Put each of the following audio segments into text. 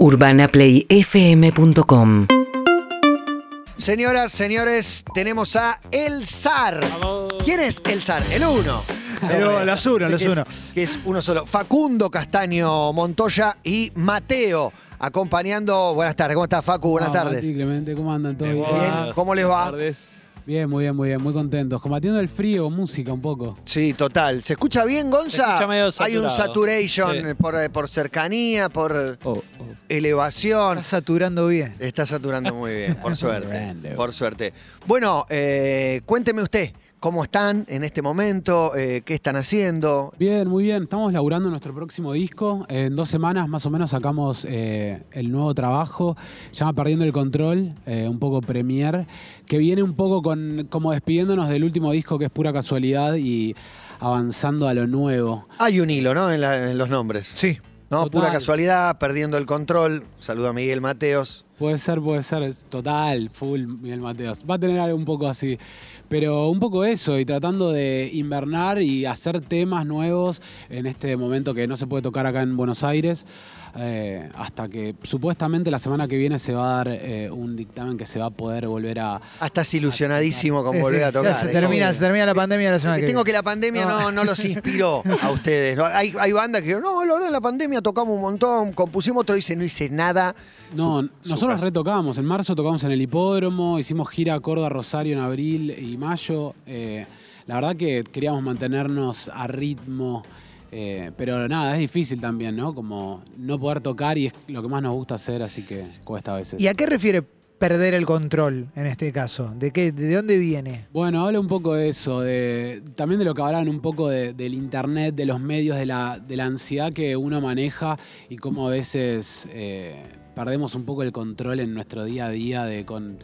UrbanaPlayFM.com Señoras, señores, tenemos a El Zar. ¿Quién es El Zar? El uno. Pero los uno, los uno. Que es uno solo. Facundo Castaño Montoya y Mateo. Acompañando. Buenas tardes. ¿Cómo estás, Facu? Buenas tardes. Mati, Clemente, ¿cómo andan? ¿Todo bien? Bien, ¿cómo les va? Bien, muy bien, muy bien, muy contentos. Combatiendo el frío, música un poco. Sí, total. ¿Se escucha bien, Gonza? Se escucha medio Hay un saturado. saturation Sí. por, eh, por cercanía, por Oh, oh. elevación. Está saturando bien. Está saturando muy bien, por suerte. Grande. Por suerte. Bueno, eh, cuénteme usted, ¿cómo están en este momento? Eh, ¿Qué están haciendo? Bien, muy bien. Estamos laburando nuestro próximo disco. En dos semanas más o menos sacamos eh, el nuevo trabajo. Se llama Perdiendo el Control, eh, un poco premier, que viene un poco con como despidiéndonos del último disco que es pura casualidad y avanzando a lo nuevo. Hay un hilo, ¿no? En, la- en los nombres. Sí. ¿No? Total. Pura casualidad, perdiendo el control. Saludo a Miguel Mateos. Puede ser, puede ser, total, full Miguel Mateos. Va a tener algo un poco así. Pero un poco eso, y tratando de invernar y hacer temas nuevos en este momento que no se puede tocar acá en Buenos Aires, eh, hasta que supuestamente la semana que viene se va a dar eh, un dictamen que se va a poder volver a... Ah, estás ilusionadísimo con Sí, volver a tocar. ya se termina, se termina la pandemia la semana Que tengo que la pandemia no, no los inspiró a ustedes. ¿no? Hay, hay bandas que no, en la pandemia tocamos un montón, compusimos otro, dice, no hice nada. No, Su- nosotros retocamos. En marzo tocamos en el hipódromo, hicimos gira Córdoba Rosario en abril y mayo. Eh, la verdad que queríamos mantenernos a ritmo. Eh, pero nada, es difícil también, ¿no? Como no poder tocar y es lo que más nos gusta hacer, así que cuesta a veces. ¿Y a qué refiere perder el control en este caso? ¿De qué, de dónde viene? Bueno, habla un poco de eso, de, también de lo que hablaban un poco de- del internet, de los medios, de la, de la ansiedad que uno maneja y cómo a veces eh, perdemos un poco el control en nuestro día a día de con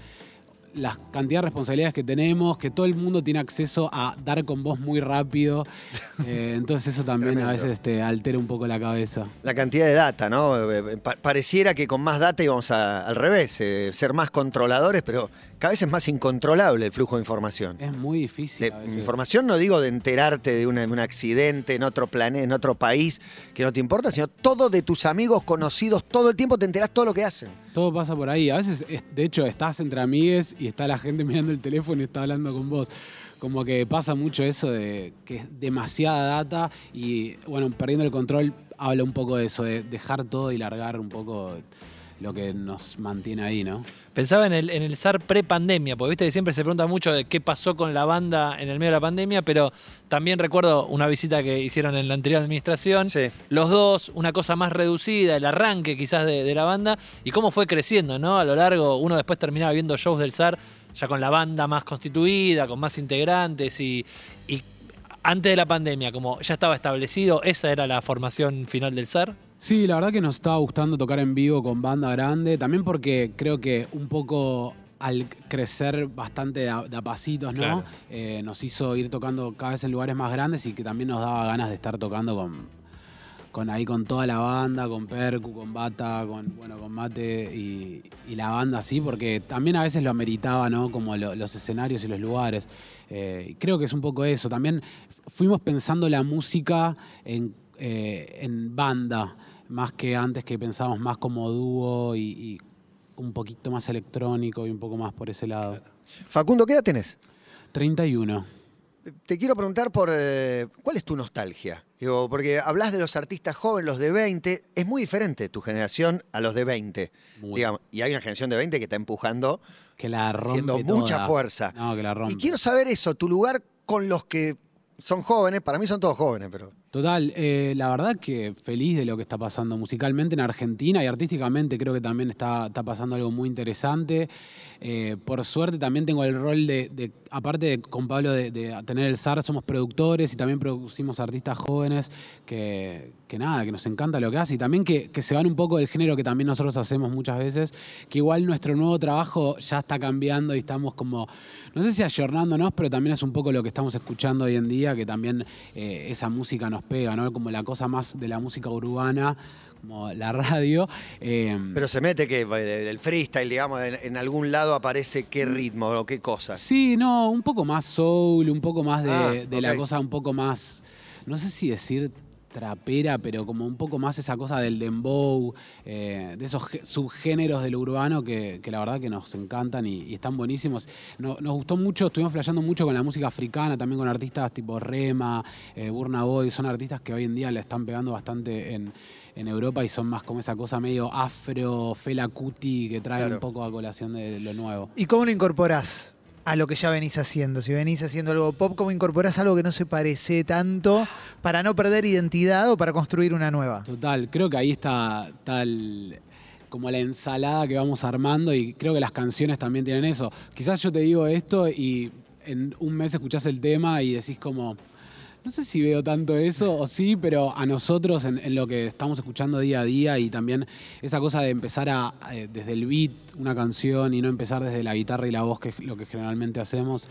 la cantidad de responsabilidades que tenemos, que todo el mundo tiene acceso a dar con vos muy rápido. Eh, entonces eso también Tremendo. a veces te altera un poco la cabeza. La cantidad de data, ¿no? Eh, pa- pareciera que con más data íbamos a- al revés, eh, ser más controladores, pero cada vez es más incontrolable el flujo de información. Es muy difícil. De a veces. información no digo de enterarte de, una- de un accidente en otro planeta, en otro país, que no te importa, sino todo de tus amigos conocidos, todo el tiempo te enterás todo lo que hacen. Todo pasa por ahí. A veces, es- de hecho, estás entre amigues y está la gente mirando el teléfono y está hablando con vos. Como que pasa mucho eso de que es demasiada data y, bueno, perdiendo el control habla un poco de eso, de dejar todo y largar un poco lo que nos mantiene ahí, ¿no? Pensaba en el, en el SAR pre-pandemia, porque viste que siempre se pregunta mucho de qué pasó con la banda en el medio de la pandemia, pero también recuerdo una visita que hicieron en la anterior administración. Sí. Los dos, una cosa más reducida, el arranque quizás de, de la banda, y cómo fue creciendo, ¿no? A lo largo, uno después terminaba viendo shows del SAR ya con la banda más constituida, con más integrantes y, y antes de la pandemia, como ya estaba establecido, esa era la formación final del SAR. Sí, la verdad que nos estaba gustando tocar en vivo con banda grande, también porque creo que un poco al crecer bastante de a, de a pasitos, ¿no? Claro. Eh, nos hizo ir tocando cada vez en lugares más grandes y que también nos daba ganas de estar tocando con, con ahí con toda la banda, con Percu, con Bata, con bueno, con Mate y, y la banda así, porque también a veces lo ameritaba, ¿no? Como lo- los escenarios y los lugares. Eh, creo que es un poco eso. También fuimos pensando la música en, eh, en banda, más que antes que pensábamos más como dúo y, y un poquito más electrónico y un poco más por ese lado. Facundo, ¿qué edad tenés? 31. Te quiero preguntar por eh, cuál es tu nostalgia. Digo, porque hablas de los artistas jóvenes, los de 20, es muy diferente tu generación a los de 20. Muy. digamos, y hay una generación de 20 que está empujando, Que la rompe haciendo toda. mucha fuerza. No, que la rompe. Y quiero saber eso, tu lugar con los que son jóvenes, para mí son todos jóvenes, pero Total, eh, la verdad que feliz de lo que está pasando musicalmente en Argentina y artísticamente creo que también está, está pasando algo muy interesante. Eh, por suerte también tengo el rol de, aparte de con Pablo de, de tener el SAR, somos productores y también producimos artistas jóvenes que, que nada, que nos encanta lo que hace y también que, que se van un poco del género que también nosotros hacemos muchas veces, que igual nuestro nuevo trabajo ya está cambiando y estamos como, no sé si ayornándonos, pero también es un poco lo que estamos escuchando hoy en día, que también eh, esa música nos pega, ¿no? Como la cosa más de la música urbana, como la radio. eh, Pero se mete que el freestyle, digamos, en, en algún lado aparece qué ritmo o qué cosas. Sí, no, un poco más soul, un poco más de, Ah, de la cosa un poco más, no sé si decir trapera, pero como un poco más esa cosa del dembow, eh, de esos subgéneros del urbano que, que la verdad que nos encantan y, y están buenísimos. No- nos gustó mucho, estuvimos flasheando mucho con la música africana, también con artistas tipo Rema, eh, Burna Boy, son artistas que hoy en día le están pegando bastante en, en Europa y son más como esa cosa medio afro, Fela Kuti, que trae Claro. un poco a colación de lo nuevo. ¿Y cómo lo incorporás a lo que ya venís haciendo? Si venís haciendo algo pop, ¿cómo incorporás algo que no se parece tanto para no perder identidad o para construir una nueva? Total, creo que ahí está, el- como la ensalada que vamos armando y creo que las canciones también tienen eso. Quizás yo te digo esto y en un mes escuchás el tema y decís como, no sé si veo tanto eso o sí, pero a nosotros en, lo que estamos escuchando día a día y también esa cosa de empezar a, eh, desde el beat una canción y no empezar desde la guitarra y la voz, que es lo que generalmente hacemos,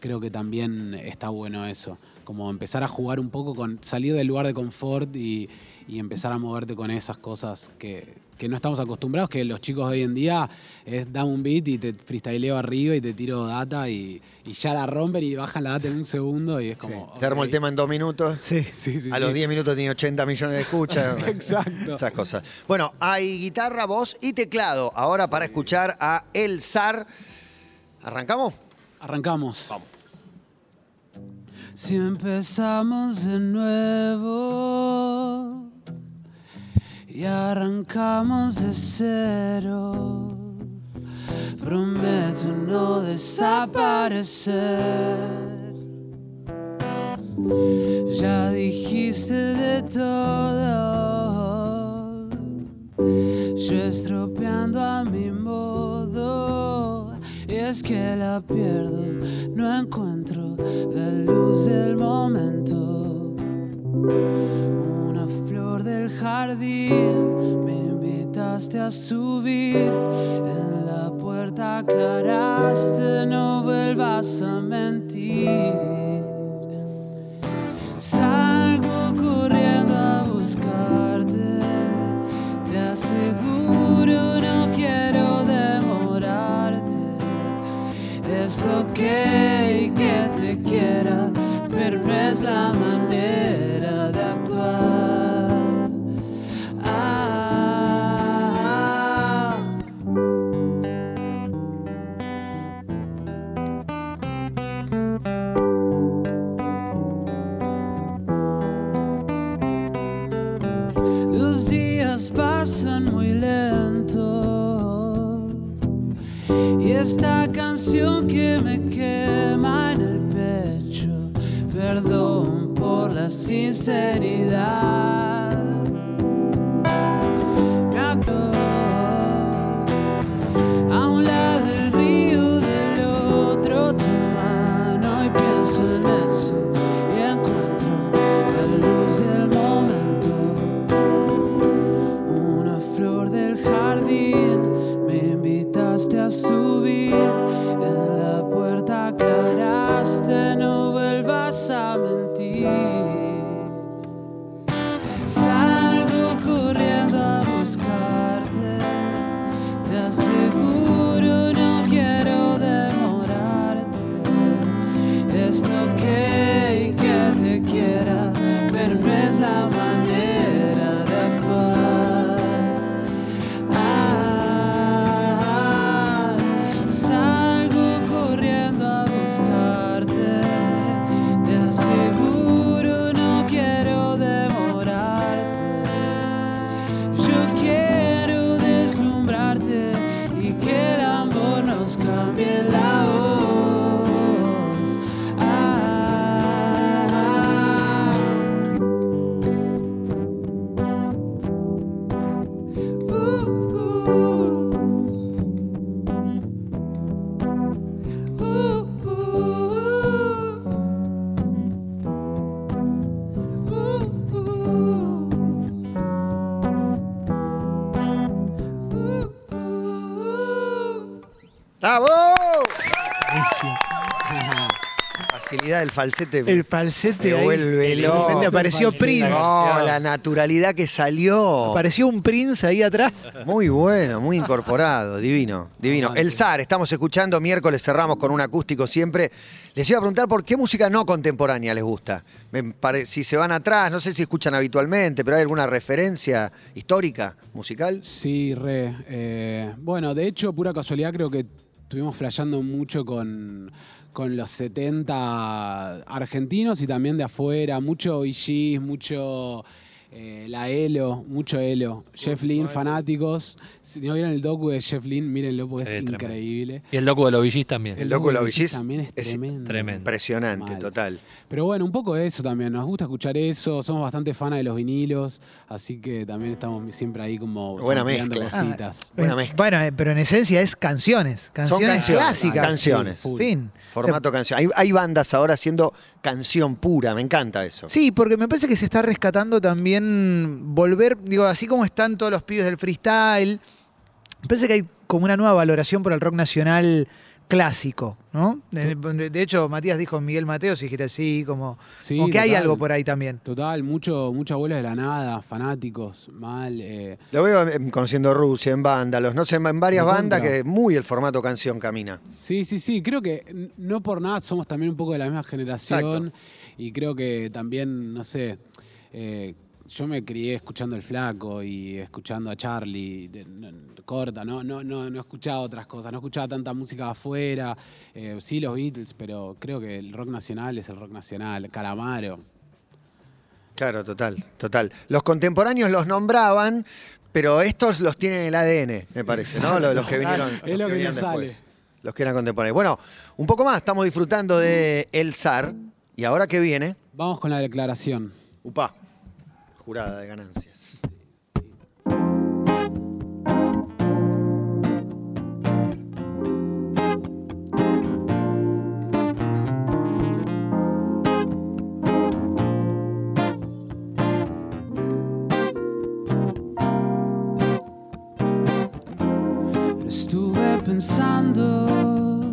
creo que también está bueno eso. Como empezar a jugar un poco con salir del lugar de confort y empezar a moverte con esas cosas que, que no estamos acostumbrados, que los chicos de hoy en día es dame un beat y te freestyleo arriba y te tiro data y, y ya la rompen y bajan la data en un segundo y es como... Te armo el tema en dos minutos. Sí. Sí, sí, A sí. los 10 minutos tiene 80 millones de escuchas. Exacto. Esas cosas. Bueno, hay guitarra, voz y teclado. Ahora para escuchar a El Zar. ¿Arrancamos? Arrancamos. Si empezamos de nuevo y arrancamos de cero, prometo no desaparecer. Ya dijiste de todo, yo estropeando a mi modo. Y es que la pierdo, no encuentro la luz del momento. Jardín, me invitaste a subir. En la puerta aclaraste, no vuelvas a mentir. Salgo corriendo a buscarte. Te aseguro, no quiero demorarte. Es ok que te quiera, pero no es la manera ¡Bravo! Buenísimo. facilidad del falsete. El falsete Me ahí. vuelve De loco. repente apareció Falsete. Prince. No, la naturalidad que salió. Apareció un Prince ahí atrás. Muy bueno, muy incorporado, divino, divino. El SAR, estamos escuchando, miércoles cerramos con un acústico siempre. Les iba a preguntar por qué música no contemporánea les gusta. Me pare- si se van atrás, no sé si escuchan habitualmente, pero hay alguna referencia histórica, musical. Sí, re. Eh, bueno, de hecho, pura casualidad, creo que estuvimos flasheando mucho con, con los 70 argentinos y también de afuera. Mucho IGs, mucho eh, la Elo, mucho Elo. Jeff Lynne, fanáticos. Si no vieron el docu de Jeff Lynne, mírenlo porque Sí, es tremendo. increíble. Y el loco de los VGs también. El loco de los VGs también es es tremendo. tremendo. Impresionante, Mal. total. Pero bueno, un poco de eso también. Nos gusta escuchar eso. Somos bastante fanas de los vinilos. Así que también estamos siempre ahí como Buena mezcla. cositas. Buena Eh, mezcla. Bueno, eh, pero en esencia es canciones. Canciones, canciones, clásicas. canciones. Sí, Fin. Formato canción. Hay, hay bandas ahora haciendo canción pura, me encanta eso. Sí, porque me parece que se está rescatando también volver, digo, así como están todos los pibes del freestyle, parece que hay como una nueva valoración por el rock nacional clásico, ¿no? De, de- de hecho, Matías dijo Miguel Mateos y dijiste así, como, Sí, como que hay algo por ahí también. Total, mucho, mucho abuelo de la nada, fanáticos, mal. eh, Lo veo en Conociendo Rusia, en Vándalos, no sé, en varias bandas que muy el formato canción camina. Sí, sí, sí, creo que no por nada somos también un poco de la misma generación y creo que también, no sé, eh, yo me crié escuchando El Flaco y escuchando a Charlie, de- no- corta, ¿no? No, no, no escuchaba otras cosas, no escuchaba tanta música afuera, eh, sí los Beatles, pero creo que el rock nacional es el rock nacional, Calamaro. Claro, total, total. Los contemporáneos los nombraban, pero estos los tienen en el ADN, me parece, ¿no? Los, los que vinieron. Es los lo que venían nos sale. después. Los que eran contemporáneos. Bueno, un poco más, estamos disfrutando de El Zar. Y ahora que viene, Vamos con la declaración. UPA, jurada de ganancias. Estuve pensando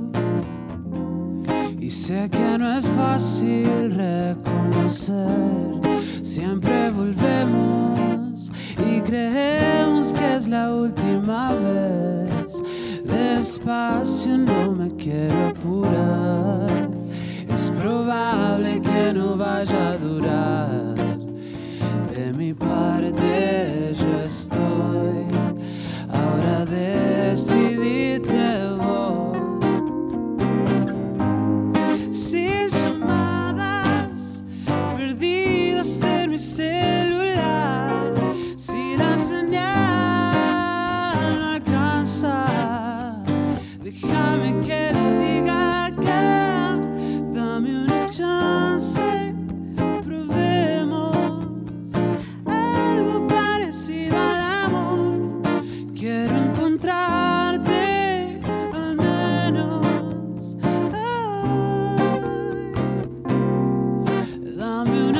y sé que no es fácil reconocer. Siempre volvemos y creemos que es la última vez. Despacio no me quiero apurar. Es probable que no vaya a durar.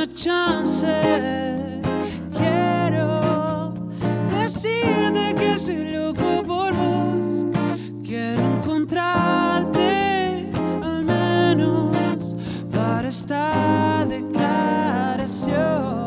Chance. Quiero decirte que soy loco por vos. Quiero encontrarte al menos para esta declaración.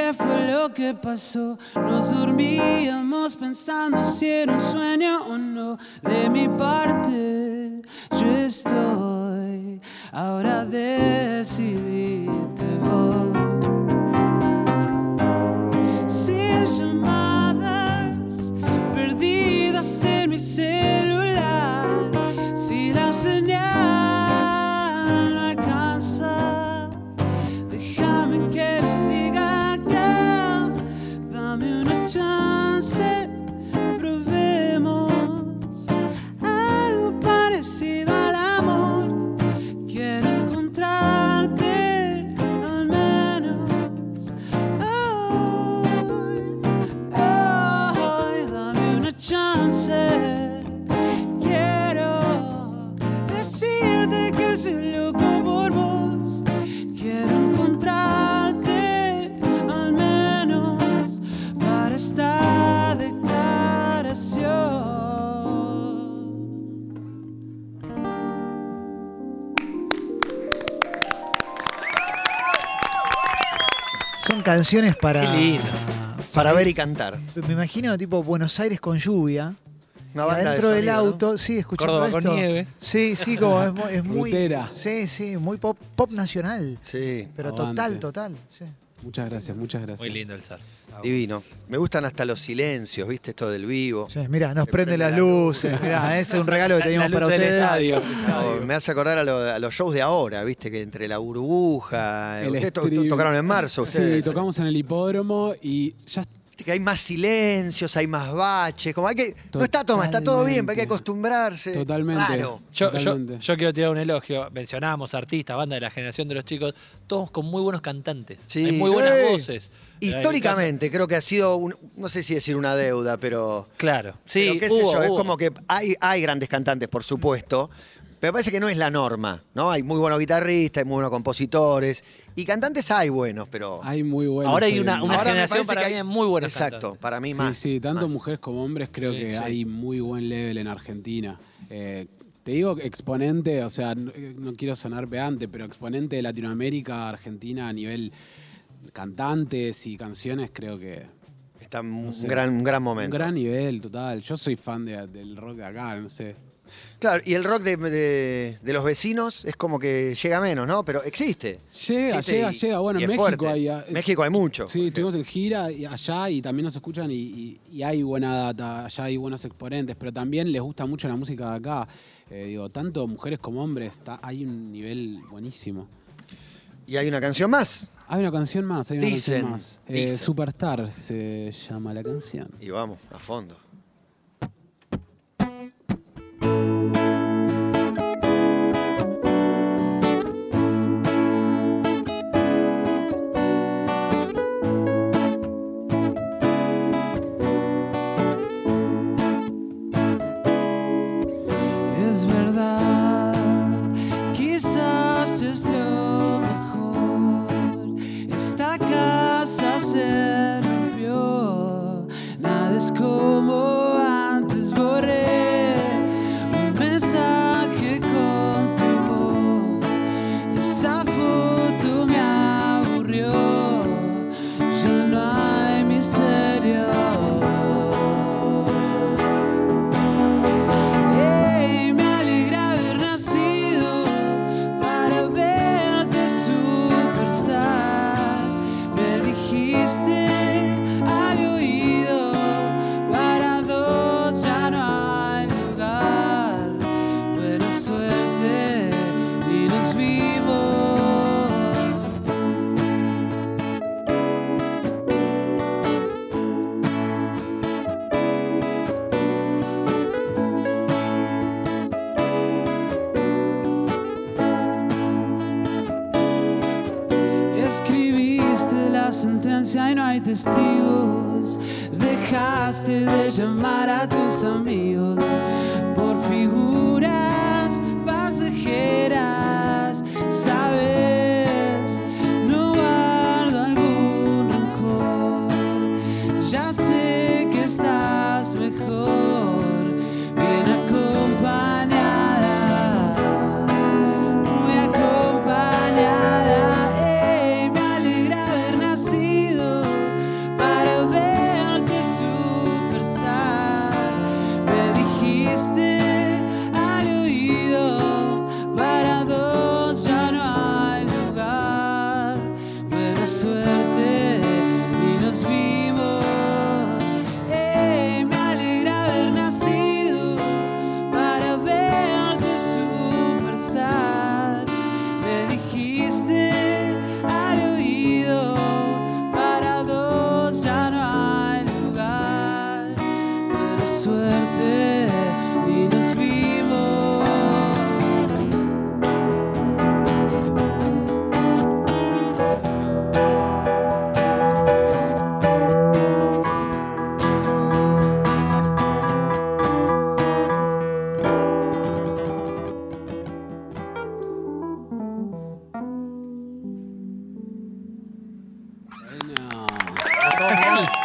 Qué fue lo que pasó. Nos dormíamos pensando si era un sueño o no. De mi parte, yo estoy. Ahora decidiste canciones para. Qué lindo. Para ver y cantar. Me imagino tipo Buenos Aires con lluvia. Una banda de del sonido, ¿no? auto, sí, escuchando Córdoba con esto. nieve. Sí, sí, como es, es muy. Rutera. Sí, sí, muy pop, pop nacional. Sí, Pero total, total. sí. Muchas gracias, muchas gracias. Muy lindo el zar. divino. Me gustan hasta los silencios, ¿viste? Esto del vivo. Sí, mira, nos prende prende las la luces. Mirá, ese es un regalo que la para ustedes. estadio. No, me hace acordar a, lo- a los shows de ahora, ¿viste? Que entre la burbuja. El Ustedes to- stream. to- tocaron en marzo. Sí, ustedes. tocamos en el hipódromo y ya Viste que hay más silencios, hay más baches. Como hay que, no está toma, está todo bien, pero hay que acostumbrarse. Totalmente. Claro. Yo, yo, Totalmente. yo quiero tirar un elogio. Mencionábamos artistas, banda de la generación de los chicos, todos con muy buenos cantantes. Sí. Hay muy buenas Sí. voces. Históricamente creo que ha sido, un- no sé si decir una deuda, pero... Claro, sí. pero qué sé hubo, yo, es hubo. como que hay, hay grandes cantantes, por supuesto, pero parece que no es la norma, ¿no? Hay muy buenos guitarristas, hay muy buenos compositores, y cantantes hay buenos, pero... hay muy buenos. Ahora hay una- una. Ahora me generación parece para que mí hay- muy buenos Exacto, cantantes. para mí Sí, más. sí, tanto más. mujeres como hombres creo Sí, que sí. hay muy buen level en Argentina. Eh, te digo exponente, o sea, no, no quiero sonar pedante, pero exponente de Latinoamérica, Argentina a nivel cantantes y canciones, creo que Está en un sé. gran, un gran un momento. gran nivel total. Yo soy fan de- del rock de acá, no sé. Claro, y el rock de, de- de los vecinos es como que llega menos, ¿no? Pero existe. Llega, Existe llega, y- llega. Bueno, en México hay. ah, México hay mucho. Sí, estuvimos en gira y allá y también nos escuchan y, y- y hay buena data, allá hay buenos exponentes, pero también les gusta mucho la música de acá. Eh, digo, tanto mujeres como hombres, está, hay un nivel buenísimo. Y hay una canción más. Hay una canción más, hay una Dicen, canción más. Eh. Superstar se llama la canción. Y vamos, a fondo. Escribiste la sentencia y no hay testigos. Dejaste de llamar a tus amigos por figuras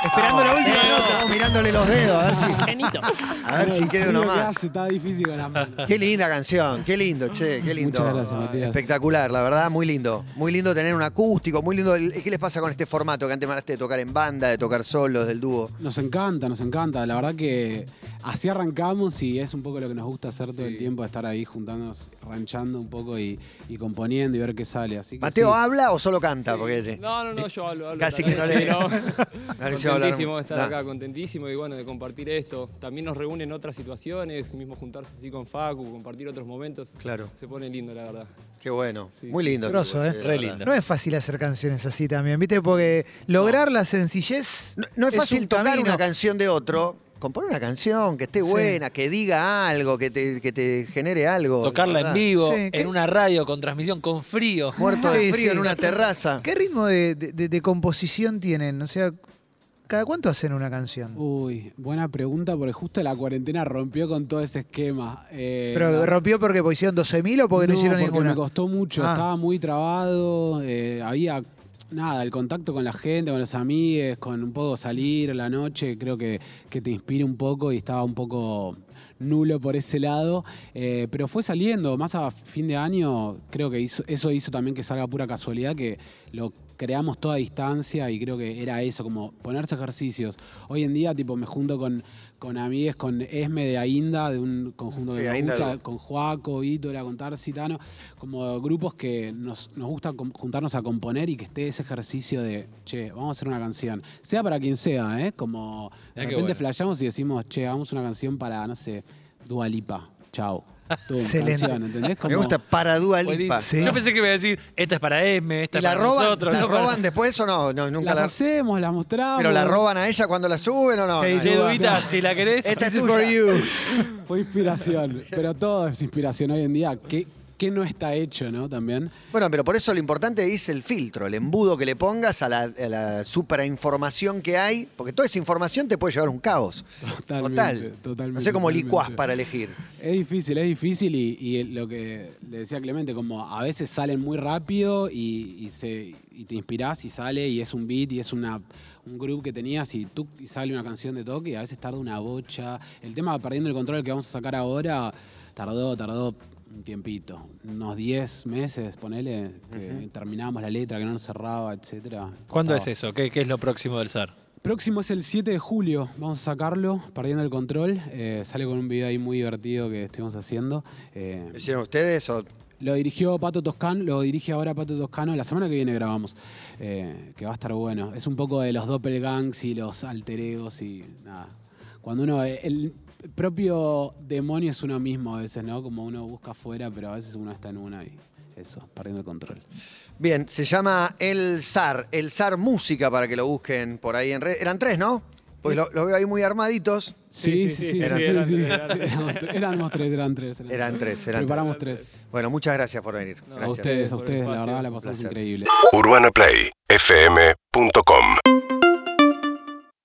Esperando la última nota. mirándole los dedos, a ver si, Genito. a ver si queda uno más. está difícil con las manos. Qué linda canción, qué lindo, che, qué lindo. Muchas gracias, Matías. Espectacular, la verdad, muy lindo. Muy lindo tener un acústico, muy lindo. el- ¿Qué les pasa con este formato que antes me hablaste de tocar en banda, de tocar solos, del dúo? Nos encanta, nos encanta. La verdad que así arrancamos y es un poco lo que nos gusta hacer todo el tiempo, estar ahí juntándonos, ranchando un poco y, y componiendo y ver qué sale. Así que ¿Mateo sí. habla o solo canta? Porque No, no, no, yo hablo, hablo. Casi que no le- hablar. Contentísimo de estar No. acá, contentísimo y bueno, de compartir esto. También nos reúnen otras situaciones, mismo juntarse así con Facu, compartir otros momentos. Claro. Se pone lindo, la verdad. Qué bueno. Sí, muy sí, lindo. grosso, Sí, ¿eh? la Re lindo. No es fácil hacer canciones así también, ¿viste? Porque lograr la sencillez. No, no es fácil un tocar camino. una canción de otro. Componer una canción que esté Sí. buena, que diga algo, que te, que te genere algo. Tocarla la en vivo, Sí, ¿qué? en una radio con transmisión con frío. Muerto de frío sí. en una terraza. ¿Qué ritmo de, de- de- de composición tienen? O sea, ¿cada cuánto hacen una canción? Uy, buena pregunta porque justo la cuarentena rompió con todo ese esquema. Eh, ¿Pero la- rompió porque hicieron 12.000 o porque no, hicieron porque ninguna? me costó mucho, Ah. estaba muy trabado, eh, había nada, el contacto con la gente, con los amigos, con un poco salir a la noche, creo que, que te inspira un poco y estaba un poco nulo por ese lado, eh, pero fue saliendo, más a fin de año, creo que eso hizo también que salga pura casualidad, que lo creamos toda a distancia y creo que era eso, como ponerse ejercicios. Hoy en día, tipo, me junto con, con amigues, con Esme de Ainda, de un conjunto Sí, que me Ainda gusta, con Joaco, Ítola, con Tarsitano, como grupos que nos, nos gusta juntarnos a componer y que esté ese ejercicio de, che, vamos a hacer una canción. Sea para quien sea, ¿eh? Como de repente bueno. flashamos y decimos, che, hagamos una canción para, no sé, Dualipa. Chao. Excelente. canción, ¿entendés? Me gusta para Dua Lipa. Buenísimo. Sí. Yo pensé que iba a decir, esta es para M, esta ¿Y es la para roban, nosotros. la no para- roban después o no? no nunca las la- hacemos, las mostramos. ¿Pero la roban a ella cuando la suben o no? Hey, No, Che, Duda. Si la querés. Esta es for you. Fue inspiración, pero todo es inspiración hoy en día. ¿Qué, qué no está hecho, no? También. Bueno, pero por eso lo importante es el filtro, el embudo que le pongas a la, a la superinformación que hay, porque toda esa información te puede llevar a un caos. Totalmente, Total. totalmente, No sé cómo licuás para elegir. Es difícil, es difícil y, y lo que le decía Clemente, como a veces salen muy rápido y, y se, y te inspirás y sale y es un beat y es una, un groove que tenías y tú y sale una canción de toque y a veces tarda una bocha. El tema Perdiendo el Control que vamos a sacar ahora tardó, tardó un tiempito, unos 10 meses, ponele, que terminábamos la letra, que no nos cerraba, etcétera. ¿Cuándo Costaba. es eso? ¿Qué, qué es lo próximo del SAR? Próximo es el 7 de julio, vamos a sacarlo, perdiendo el control. Eh, sale con un video ahí muy divertido que estuvimos haciendo. Eh, ¿Lo hicieron ustedes o lo dirigió Pato Toscano, lo dirige ahora Pato Toscano. La semana que viene grabamos, eh, que va a estar bueno. Es un poco de los doppelgangs y los alter egos y nada. Cuando uno, el propio demonio es uno mismo a veces, ¿no? Como uno busca afuera, pero a veces uno está en una y eso, perdiendo el control. Bien, se llama El Zar, El Zar Música para que lo busquen por ahí en red. Eran tres, ¿no? Pues lo, lo veo ahí muy armaditos. Sí, sí, sí. Eran tres, eran tres, eran tres. Eran tres, Preparamos tres. Bueno, muchas gracias por venir. No, A ustedes, a el ustedes, la verdad la pasamos increíble. UrbanaPlayFM.com